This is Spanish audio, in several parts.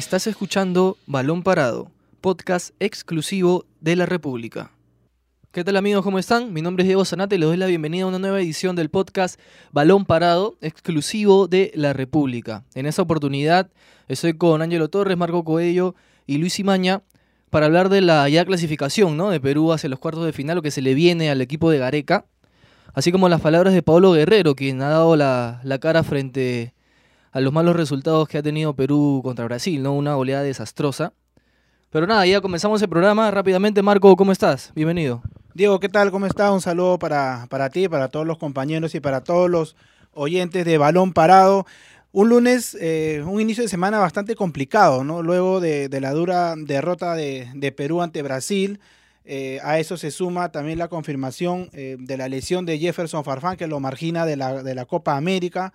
Estás escuchando Balón Parado, podcast exclusivo de la República. ¿Qué tal amigos? ¿Cómo están? Mi nombre es Diego Zanate y les doy la bienvenida a una nueva edición del podcast Balón Parado, exclusivo de la República. En esta oportunidad estoy con Ángelo Torres, Marco Coello y Luis Imaña para hablar de la ya clasificación ¿no? de Perú hacia los cuartos de final, lo que se le viene al equipo de Gareca, así como las palabras de Pablo Guerrero, quien ha dado la, la cara frente a los malos resultados que ha tenido Perú contra Brasil, ¿no? Una oleada desastrosa. Pero nada, ya comenzamos el programa rápidamente. Marco, ¿cómo estás? Bienvenido. Diego, ¿qué tal? ¿Cómo estás? Un saludo para, para ti, para todos los compañeros y para todos los oyentes de Balón Parado. Un lunes, eh, un inicio de semana bastante complicado, ¿no? Luego de, la dura derrota de, de Perú ante Brasil. Eh, a eso se suma también la confirmación eh, de la lesión de Jefferson Farfán, que lo margina de la, de la Copa América.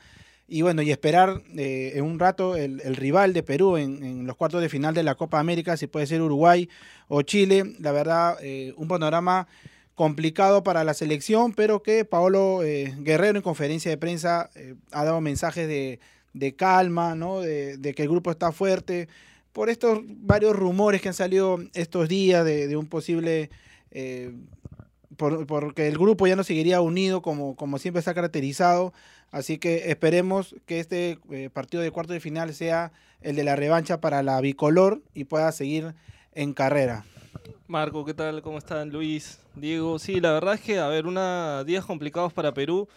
Y bueno, y esperar eh, en un rato el, el rival de Perú en, los cuartos de final de la Copa América, si puede ser Uruguay o Chile. La verdad, eh, un panorama complicado para la selección, pero que Paolo eh, Guerrero en conferencia de prensa eh, ha dado mensajes de, de calma, ¿no? De, que el grupo está fuerte, por estos varios rumores que han salido estos días de, un posible... Por, porque el grupo ya no seguiría unido como, como siempre se ha caracterizado. Así que esperemos que este eh, partido de cuarto de final sea el de la revancha para la bicolor y pueda seguir en carrera. Marco, ¿qué tal? ¿Cómo están? Luis, Diego. Sí, la verdad es que, a ver, unos días complicados para Perú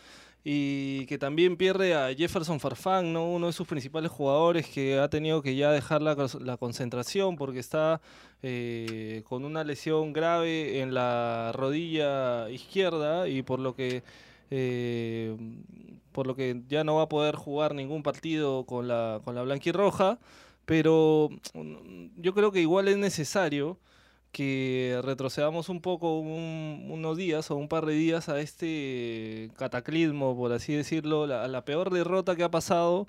y que también pierde a Jefferson Farfán, ¿no? uno de sus principales jugadores que ha tenido que ya dejar la, concentración porque está eh, con una lesión grave en la rodilla izquierda y por lo que eh, por lo que ya no va a poder jugar ningún partido con la, con la blanquirroja, pero yo creo que igual es necesario que retrocedamos un poco un, unos días o un par de días a este cataclismo, por así decirlo, la, la peor derrota que ha pasado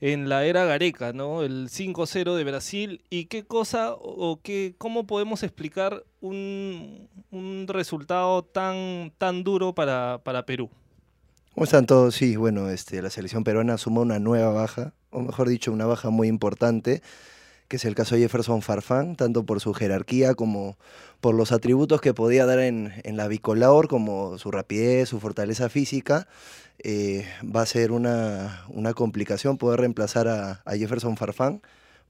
en la era Gareca, ¿no? El 5-0 de Brasil. ¿Y qué cosa o qué, cómo podemos explicar un, un resultado tan, tan duro para, para Perú? ¿Cómo están todos? Sí, bueno, este, la selección peruana suma una nueva baja, o mejor dicho, una baja muy importante, que es el caso de Jefferson Farfán, tanto por su jerarquía como por los atributos que podía dar en, la bicolor, como su rapidez, su fortaleza física. Eh, va a ser una, una, complicación poder reemplazar a, a, Jefferson Farfán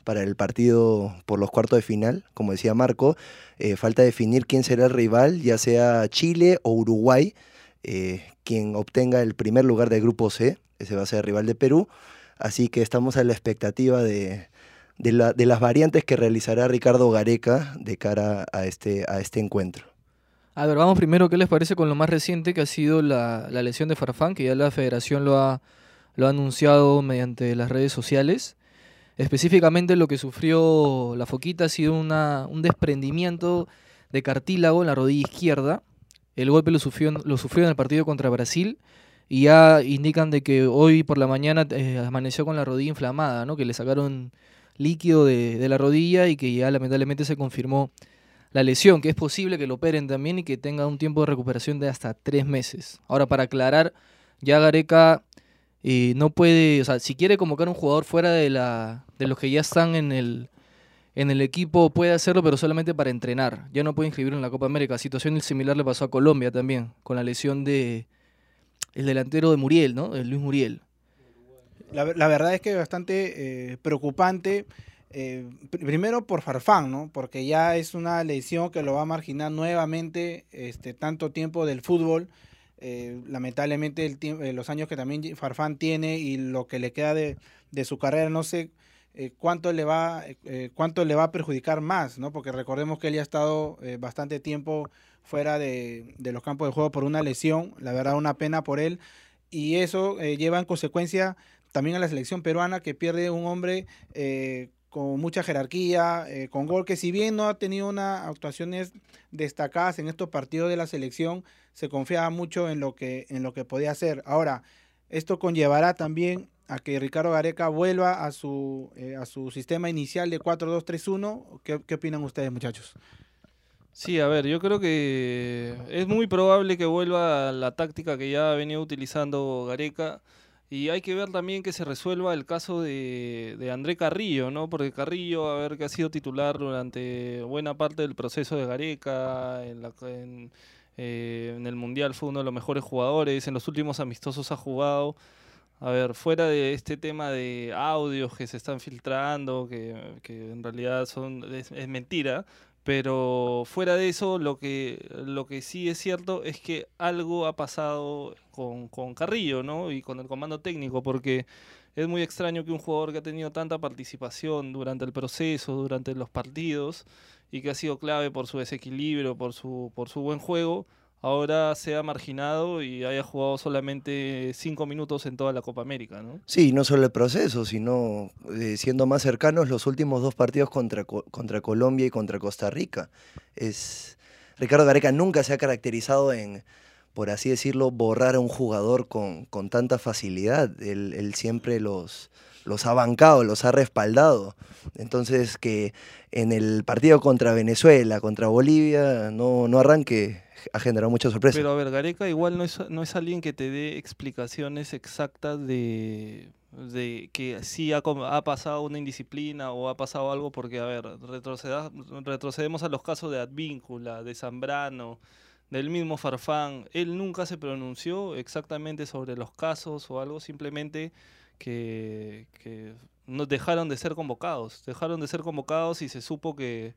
para el partido por los cuartos de final, como decía Marco. Eh, falta definir quién será el rival, ya sea Chile o Uruguay eh, quien obtenga el primer lugar del grupo C, ese va a ser el rival de Perú, así que estamos a la expectativa de, de, la, de, las variantes que realizará Ricardo Gareca de cara a este, a este encuentro. A ver, vamos primero, ¿qué les parece con lo más reciente que ha sido la, la lesión de Farfán, que ya la federación lo ha, lo ha anunciado mediante las redes sociales? Específicamente lo que sufrió la Foquita ha sido una, un desprendimiento de cartílago en la rodilla izquierda, el golpe lo sufrió, lo sufrió en el partido contra Brasil y ya indican de que hoy por la mañana eh, amaneció con la rodilla inflamada, ¿no? que le sacaron líquido de, de, la rodilla y que ya lamentablemente se confirmó la lesión, que es posible que lo operen también y que tenga un tiempo de recuperación de hasta tres meses. Ahora, para aclarar, ya Gareca eh, no puede, o sea, si quiere convocar un jugador fuera de, la, de los que ya están en el, en el equipo puede hacerlo, pero solamente para entrenar. Ya no puede inscribirlo en la Copa América. Situación similar le pasó a Colombia también, con la lesión de el delantero de Muriel, ¿no? De Luis Muriel. La, verdad es que es bastante eh, preocupante. Eh, primero por Farfán, ¿no? Porque ya es una lesión que lo va a marginar nuevamente este, tanto tiempo del fútbol. Eh, lamentablemente el los años que también Farfán tiene y lo que le queda de, de su carrera, no sé eh, cuánto, le va, cuánto le va a perjudicar más, ¿no? Porque recordemos que él ya ha estado bastante tiempo fuera de, de, los campos de juego por una lesión, la verdad una pena por él, y eso lleva en consecuencia también a la selección peruana que pierde un hombre eh, con mucha jerarquía, eh, con gol, que si bien no ha tenido unas actuaciones destacadas en estos partidos de la selección, se confiaba mucho en lo que, en lo que podía hacer. Ahora, esto conllevará también a que Ricardo Gareca vuelva a su, eh, a su sistema inicial de 4-2-3-1. ¿Qué, ¿Qué, opinan ustedes, muchachos? Sí, a ver, yo creo que es muy probable que vuelva a la táctica que ya ha venido utilizando Gareca. Y hay que ver también que se resuelva el caso de, de André Carrillo, ¿no? Porque Carrillo, a ver, que ha sido titular durante buena parte del proceso de Gareca, eh, en el Mundial fue uno de los mejores jugadores, en los últimos amistosos ha jugado. A ver, fuera de este tema de audios que se están filtrando, que, que en realidad son es mentira, pero fuera de eso, lo que, lo que sí es cierto es que algo ha pasado con, con Carrillo, ¿no? Y con el comando técnico, porque es muy extraño que un jugador que ha tenido tanta participación durante el proceso, durante los partidos, y que ha sido clave por su desequilibrio, por su, por su buen juego, ahora sea marginado y haya jugado solamente cinco minutos en toda la Copa América, ¿no? Sí, no solo el proceso, sino eh, siendo más cercanos los últimos dos partidos contra, contra Colombia y contra Costa Rica. Es, Ricardo Gareca nunca se ha caracterizado en, por así decirlo, borrar a un jugador con, con tanta facilidad. Él, él siempre los, los ha bancado, los ha respaldado. Entonces que en el partido contra Venezuela, contra Bolivia, no, no arranque ha generado mucha sorpresa. Pero a ver, Gareca igual no es, no es alguien que te dé explicaciones exactas de, de que sí ha, pasado una indisciplina o ha pasado algo, porque, a ver, retrocedemos a los casos de Advíncula, de Zambrano, del mismo Farfán. Él nunca se pronunció exactamente sobre los casos o algo, simplemente que, que nos dejaron de ser convocados. Dejaron de ser convocados y se supo que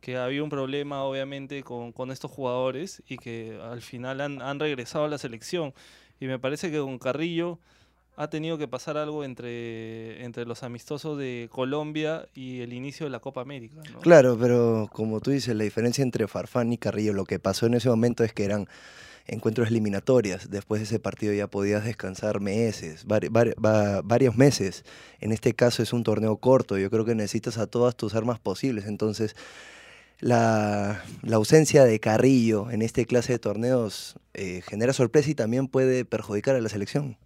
que había un problema obviamente con, con estos jugadores y que al final han, han, regresado a la selección. Y me parece que con Carrillo ha tenido que pasar algo entre, entre los amistosos de Colombia y el inicio de la Copa América. ¿no? Claro, pero como tú dices, la diferencia entre Farfán y Carrillo, lo que pasó en ese momento es que eran encuentros eliminatorias. Después de ese partido ya podías descansar meses, vari, vari, va, varios meses. En este caso es un torneo corto. Yo creo que necesitas a todas tus armas posibles. Entonces, la, la, ausencia de Carrillo en este clase de torneos eh, genera sorpresa y también puede perjudicar a la selección.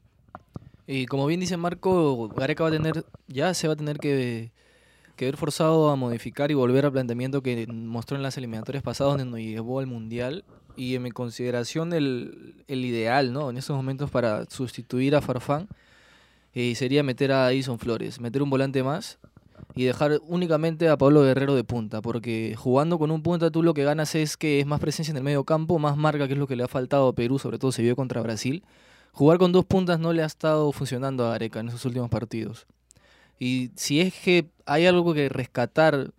Y como bien dice Marco, Gareca va a tener, ya se va a tener que, que ver forzado a modificar y volver al planteamiento que mostró en las eliminatorias pasadas donde nos llevó al Mundial. Y en mi consideración el, el ideal, ¿no? En estos momentos para sustituir a Farfán eh, sería meter a Edison Flores, meter un volante más y dejar únicamente a Pablo Guerrero de punta, porque jugando con un punta tú lo que ganas es que es más presencia en el medio campo, más marca, que es lo que le ha faltado a Perú, sobre todo se vio contra Brasil. Jugar con dos puntas no le ha estado funcionando a Areca en esos últimos partidos. Y si es que hay algo que rescatar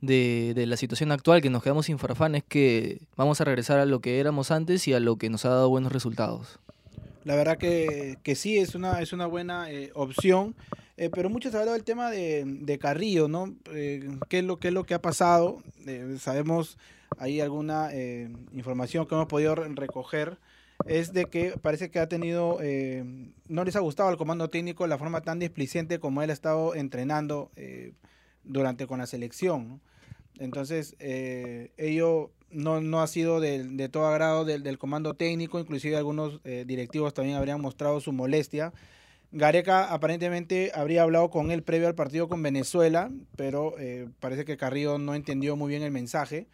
de, de, la situación actual, que nos quedamos sin Farfán, es que vamos a regresar a lo que éramos antes y a lo que nos ha dado buenos resultados. La verdad que, que sí, es una, es una buena eh, opción. Eh, pero mucho se ha hablado del tema de, de Carrillo, ¿no? Eh, ¿qué, es lo, ¿Qué es lo que ha pasado? Eh, sabemos, hay alguna eh, información que hemos podido recoger, es de que parece que ha tenido, eh, no les ha gustado al comando técnico la forma tan displicente como él ha estado entrenando durante con la selección. ¿no? Entonces, ello no, no ha sido de, de todo agrado del, del, comando técnico, inclusive algunos directivos también habrían mostrado su molestia. Gareca aparentemente habría hablado con él previo al partido con Venezuela, pero eh, parece que Carrillo no entendió muy bien el mensaje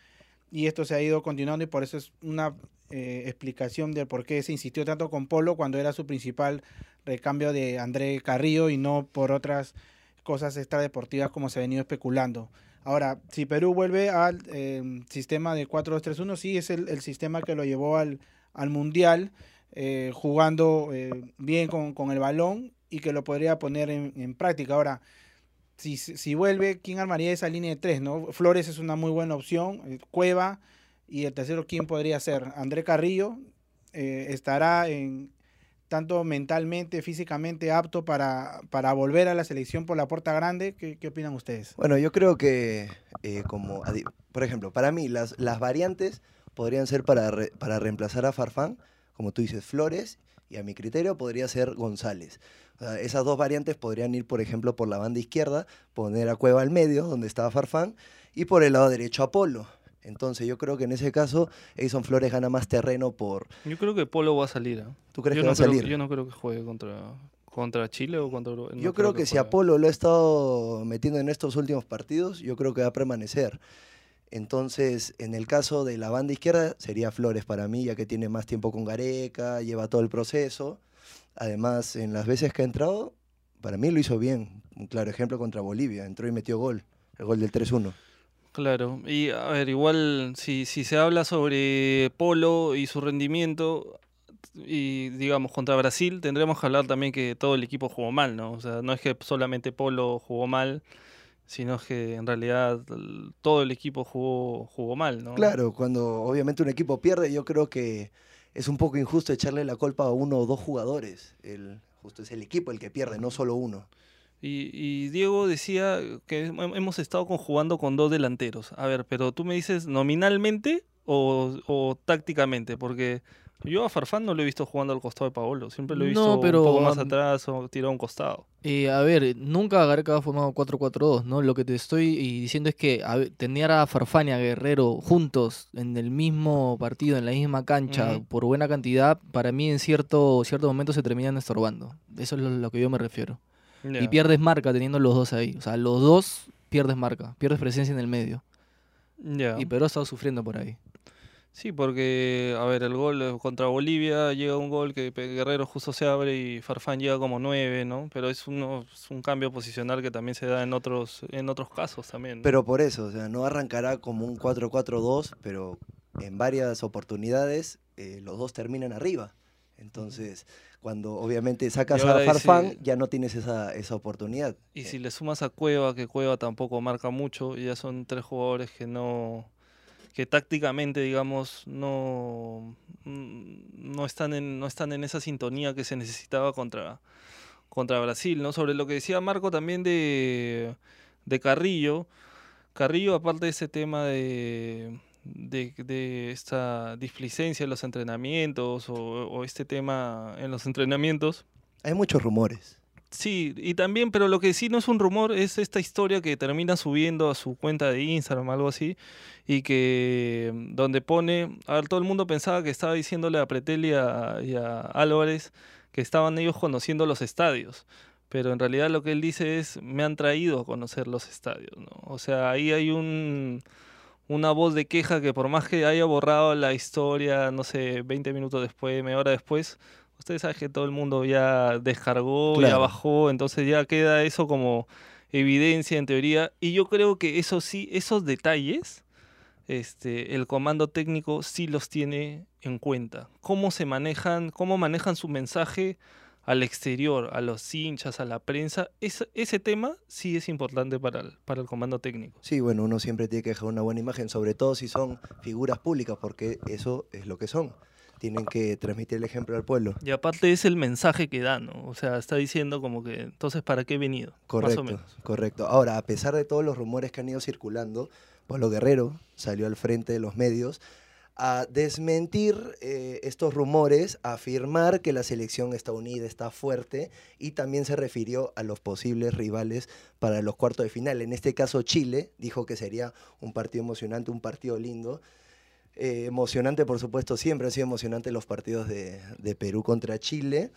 y esto se ha ido continuando y por eso es una eh, explicación de por qué se insistió tanto con Polo cuando era su principal recambio de André Carrillo y no por otras cosas extradeportivas como se ha venido especulando. Ahora, si Perú vuelve al eh, sistema de 4-2-3-1, sí es el, el, sistema que lo llevó al, al Mundial eh, jugando eh, bien con, con, el balón y que lo podría poner en, en práctica. Ahora, si, si, vuelve, ¿quién armaría esa línea de tres? ¿no? Flores es una muy buena opción, eh, Cueva, y el tercero, ¿quién podría ser? André Carrillo eh, estará en tanto mentalmente, físicamente apto para, para volver a la selección por la puerta grande. ¿Qué, qué opinan ustedes? Bueno, yo creo que, eh, como, por ejemplo, para mí las, las variantes podrían ser para, re, para reemplazar a Farfán, como tú dices, Flores, y a mi criterio podría ser González. Esas dos variantes podrían ir, por ejemplo, por la banda izquierda, poner a Cueva al medio, donde estaba Farfán, y por el lado derecho a Polo. Entonces yo creo que en ese caso Edson Flores gana más terreno por... Yo creo que Polo va a salir. ¿eh? ¿Tú crees yo que no va a salir? Yo no creo que juegue contra, contra Chile o contra... No yo creo, creo que, que si Apolo lo ha estado metiendo en estos últimos partidos, yo creo que va a permanecer. Entonces, en el caso de la banda izquierda, sería Flores para mí, ya que tiene más tiempo con Gareca, lleva todo el proceso. Además, en las veces que ha entrado, para mí lo hizo bien. Un claro ejemplo contra Bolivia. Entró y metió gol. El gol del 3-1. Claro, y a ver, igual si, si se habla sobre Polo y su rendimiento, y digamos contra Brasil, tendremos que hablar también que todo el equipo jugó mal, ¿no? O sea, no es que solamente Polo jugó mal, sino que en realidad todo el equipo jugó, jugó mal, ¿no? Claro, cuando obviamente un equipo pierde, yo creo que es un poco injusto echarle la culpa a uno o dos jugadores. El, justo es el equipo el que pierde, no solo uno. Y, y Diego decía que hem- hemos estado conjugando con dos delanteros. A ver, pero tú me dices nominalmente o, o tácticamente, porque yo a Farfán no lo he visto jugando al costado de Paolo, siempre lo he No, visto pero, un poco más atrás o tirado a un costado. Eh, a ver, nunca Gareca ha formado 4-4-2, ¿no? Lo que te estoy y diciendo es que a ver, tener a Farfán y a Guerrero juntos en el mismo partido, en la misma cancha, por buena cantidad, para mí en cierto, cierto momento se terminan estorbando. Eso es lo, lo que yo me refiero. Y pierdes marca teniendo los dos ahí. O sea, los dos pierdes marca, pierdes presencia en el medio. Y Perú ha estado sufriendo por ahí. Sí, porque, a ver, el gol eh, contra Bolivia llega un gol que Guerrero justo se abre y Farfán llega como nueve, ¿no? Pero es, uno, es un cambio posicional que también se da en otros, en otros casos también. ¿no? Pero por eso, o sea, no arrancará como un 4-4-2, pero en varias oportunidades eh, los dos terminan arriba. Entonces, cuando obviamente sacas Y a Farfán, ya no tienes esa, esa oportunidad. Y si le sumas a Cueva, que Cueva tampoco marca mucho, ya son tres jugadores que no que tácticamente, digamos, no, mm, no, están en, no están en esa sintonía que se necesitaba contra, contra Brasil, ¿no? Sobre lo que decía Marco también de, de Carrillo. Carrillo, aparte de ese tema de, de, de esta displicencia en los entrenamientos o, o este tema en los entrenamientos, Hay muchos rumores. Sí, y también, pero lo que sí no es un rumor es esta historia que termina subiendo a su cuenta de Instagram, algo así, y que mm, donde pone, a ver, todo el mundo pensaba que estaba diciéndole a Pretel y a, y a Álvarez que estaban ellos conociendo los estadios, pero en realidad lo que él dice es, me han traído a conocer los estadios, ¿no? O sea, ahí hay un, una voz de queja que por más que haya borrado la historia, no sé, 20 minutos después, media hora después, ustedes saben que todo el mundo ya descargó, ya Claro. bajó, entonces ya queda eso como evidencia en teoría. Y yo creo que eso sí, esos detalles, este, el comando técnico sí los tiene en cuenta. Cómo se manejan, cómo manejan su mensaje al exterior, a los hinchas, a la prensa. Ese, ese tema sí es importante para el, para el comando técnico. Sí, bueno, uno siempre tiene que dejar una buena imagen, sobre todo si son figuras públicas, porque eso es lo que son. Tienen que transmitir el ejemplo al pueblo. Y aparte es el mensaje que da, ¿no? O sea, está diciendo como que, entonces, ¿para qué he venido? Más o Correcto, menos. correcto. Ahora, a pesar de todos los rumores que han ido circulando, Pablo Guerrero salió al frente de los medios a desmentir eh, estos rumores, a afirmar que la selección está unida, está fuerte, y también se refirió a los posibles rivales para los cuartos de final. En este caso, Chile dijo que sería un partido emocionante, un partido lindo. Eh, emocionante, por supuesto, siempre han sido emocionantes los partidos de, de Perú contra Chile.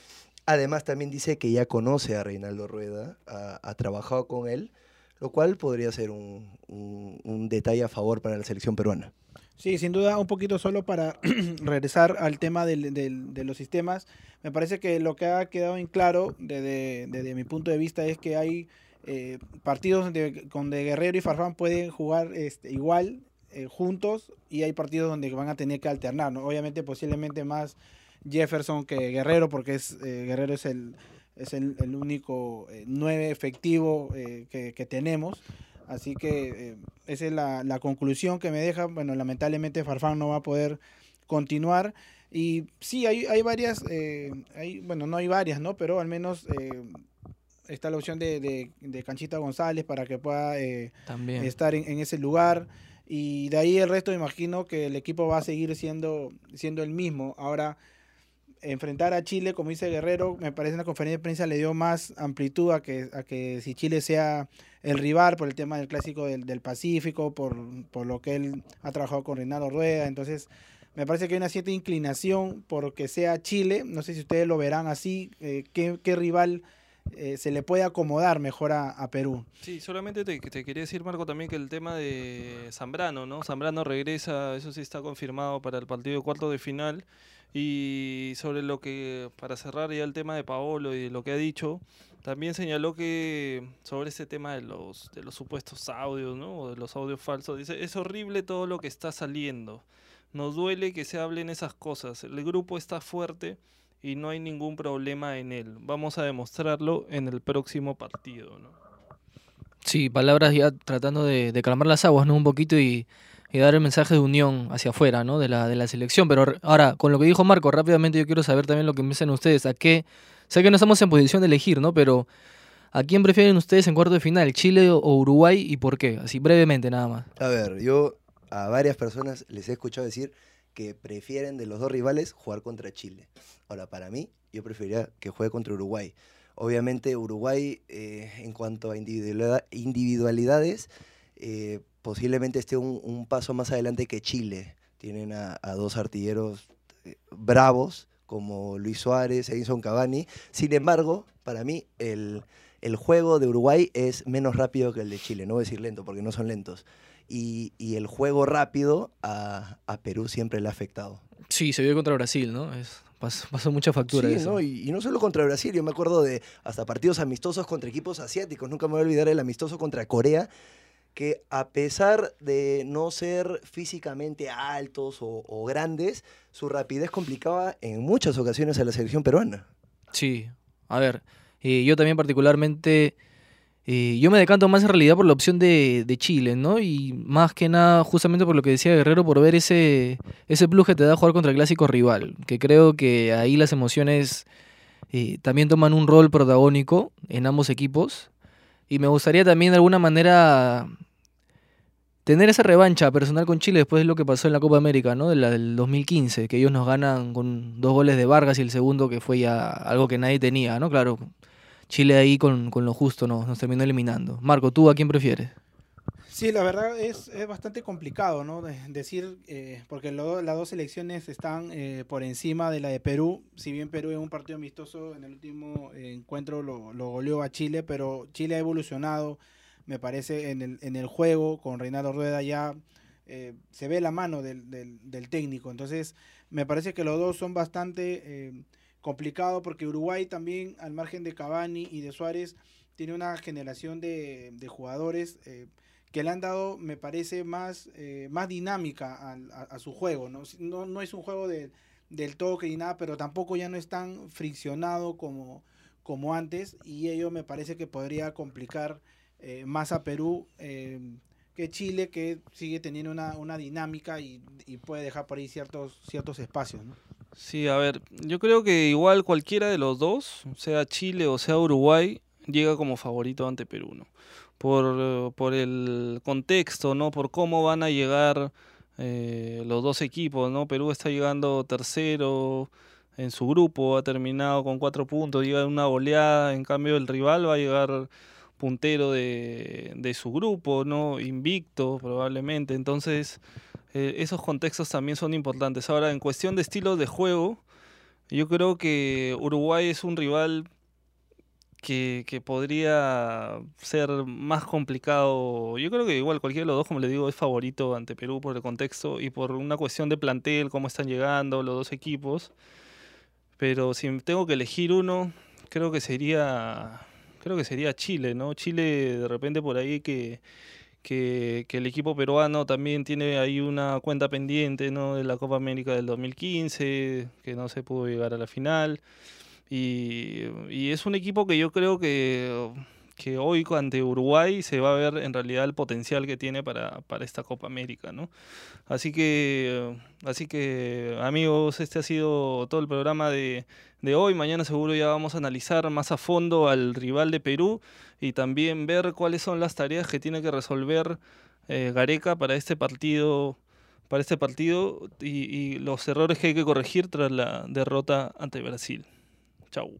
Además, también dice que ya conoce a Reinaldo Rueda, ha, trabajado con él, lo cual podría ser un, un- detalle a favor para la selección peruana. Sí, sin duda, un poquito solo para regresar al tema del- del- de los sistemas. Me parece que lo que ha quedado en claro desde, desde mi punto de vista es que hay eh, partidos donde, donde Guerrero y Farfán pueden jugar este, igual, eh, juntos, y hay partidos donde van a tener que alternar. ¿no? Obviamente, posiblemente más Jefferson que Guerrero, porque es eh, Guerrero es el, es el, el único eh, nueve efectivo que, que tenemos. Así que esa es la, la conclusión que me deja. Bueno, lamentablemente Farfán no va a poder continuar. Y sí, hay, hay varias, eh, hay, bueno, no hay varias, ¿no? Pero al menos eh, está la opción de, de- de Canchita González para que pueda eh, También. estar en, en ese lugar. Y de ahí el resto, imagino que el equipo va a seguir siendo, siendo el mismo. Ahora, enfrentar a Chile, como dice Guerrero, me parece en la conferencia de prensa le dio más amplitud a que, a que si Chile sea el rival por el tema del clásico del, del Pacífico, por, por lo que él ha trabajado con Reinaldo Rueda. Entonces, me parece que hay una cierta inclinación por que sea Chile. No sé si ustedes lo verán así. eh, ¿qué, qué rival eh, se le puede acomodar mejor a, a Perú? Sí, solamente te, te quería decir, Marco, también que el tema de Zambrano, ¿no? Zambrano regresa, eso sí está confirmado para el partido de cuarto de final. Y sobre lo que, para cerrar ya el tema de Paolo y lo que ha dicho, también señaló que sobre ese tema de los, de los supuestos audios, ¿no? O de los audios falsos, dice, es horrible todo lo que está saliendo. Nos duele que se hablen esas cosas. El grupo está fuerte y no hay ningún problema en él. Vamos a demostrarlo en el próximo partido, ¿no? Sí, palabras ya tratando de, de calmar las aguas, ¿no? Un poquito y, y dar el mensaje de unión hacia afuera, ¿no? De la, de la selección. Pero ahora, con lo que dijo Marco, rápidamente yo quiero saber también lo que piensan ustedes. ¿A qué? Sé que no estamos en posición de elegir, ¿no? Pero ¿a quién prefieren ustedes en cuarto de final? ¿Chile o Uruguay y por qué? Así brevemente nada más. A ver, yo a varias personas les he escuchado decir que prefieren de los dos rivales jugar contra Chile. Ahora, para mí, yo preferiría que juegue contra Uruguay. Obviamente, Uruguay, eh, en cuanto a individualidad- individualidades, eh, posiblemente esté un, paso más adelante que Chile. Tienen a, a dos artilleros eh, bravos, como Luis Suárez, Edison Cavani. Sin embargo, para mí, el, el juego de Uruguay es menos rápido que el de Chile. No voy a decir lento, porque no son lentos. Y, y el juego rápido a, a Perú siempre le ha afectado. Sí, se vio contra Brasil, ¿no? Es, pasó, pasó mucha factura Sí, eso. ¿no? Y, y no solo contra Brasil, yo me acuerdo de hasta partidos amistosos contra equipos asiáticos. Nunca me voy a olvidar el amistoso contra Corea, que a pesar de no ser físicamente altos o, o grandes, su rapidez complicaba en muchas ocasiones a la selección peruana. Sí, a ver, eh, yo también particularmente, eh, yo me decanto más en realidad por la opción de, de Chile, ¿no? Y más que nada justamente por lo que decía Guerrero, por ver ese, ese plus que te da jugar contra el clásico rival, que creo que ahí las emociones eh, también toman un rol protagónico en ambos equipos. Y me gustaría también de alguna manera tener esa revancha personal con Chile después de lo que pasó en la Copa América, ¿no? De la del 2015, que ellos nos ganan con dos goles de Vargas y el segundo que fue ya algo que nadie tenía, ¿no? Claro, Chile ahí con, con lo justo nos, nos terminó eliminando. Marco, ¿tú a quién prefieres? Sí, la verdad es, es bastante complicado, ¿no? De- decir, eh, porque las dos selecciones están eh, por encima de la de Perú. Si bien Perú en un partido amistoso en el último encuentro lo, lo goleó a Chile, pero Chile ha evolucionado, me parece, en el, en el juego. Con Reinaldo Rueda ya eh, se ve la mano del- del técnico. Entonces, me parece que los dos son bastante complicados porque Uruguay también, al margen de Cavani y de Suárez, tiene una generación de, de jugadores. eh, que le han dado, me parece, más, eh, más dinámica a, a su juego. ¿no? No, no es un juego de- del toque ni nada, pero tampoco ya no es tan friccionado como, como antes. Y ello me parece que podría complicar eh, más a Perú eh, que Chile, que sigue teniendo una, una dinámica y, y puede dejar por ahí ciertos, ciertos espacios. ¿no? Sí, a ver, yo creo que igual cualquiera de los dos, sea Chile o sea Uruguay, llega como favorito ante Perú, ¿no? Por, por el contexto, ¿no? Por cómo van a llegar eh, los dos equipos, ¿no? Perú está llegando tercero en su grupo, ha terminado con cuatro puntos, llega una goleada, en cambio el rival va a llegar puntero de, de su grupo, ¿no? Invicto probablemente, entonces eh, esos contextos también son importantes. Ahora, en cuestión de estilo de juego, yo creo que Uruguay es un rival que, que podría ser más complicado. Yo creo que igual cualquiera de los dos, como le digo, es favorito ante Perú por el contexto y por una cuestión de plantel, cómo están llegando los dos equipos. Pero si tengo que elegir uno, creo que sería creo que sería Chile, ¿no? Chile de repente por ahí que que, el equipo peruano también tiene ahí una cuenta pendiente ¿no? de la Copa América del 2015, que no se pudo llegar a la final. Y, y es un equipo que yo creo que, que hoy ante Uruguay se va a ver en realidad el potencial que tiene para, para esta Copa América. ¿no? Así, que, así que, amigos, este ha sido todo el programa de, de hoy. Mañana seguro ya vamos a analizar más a fondo al rival de Perú y también ver cuáles son las tareas que tiene que resolver eh, Gareca para este partido para este partido y, y, los errores que hay que corregir tras la derrota ante Brasil. Chau.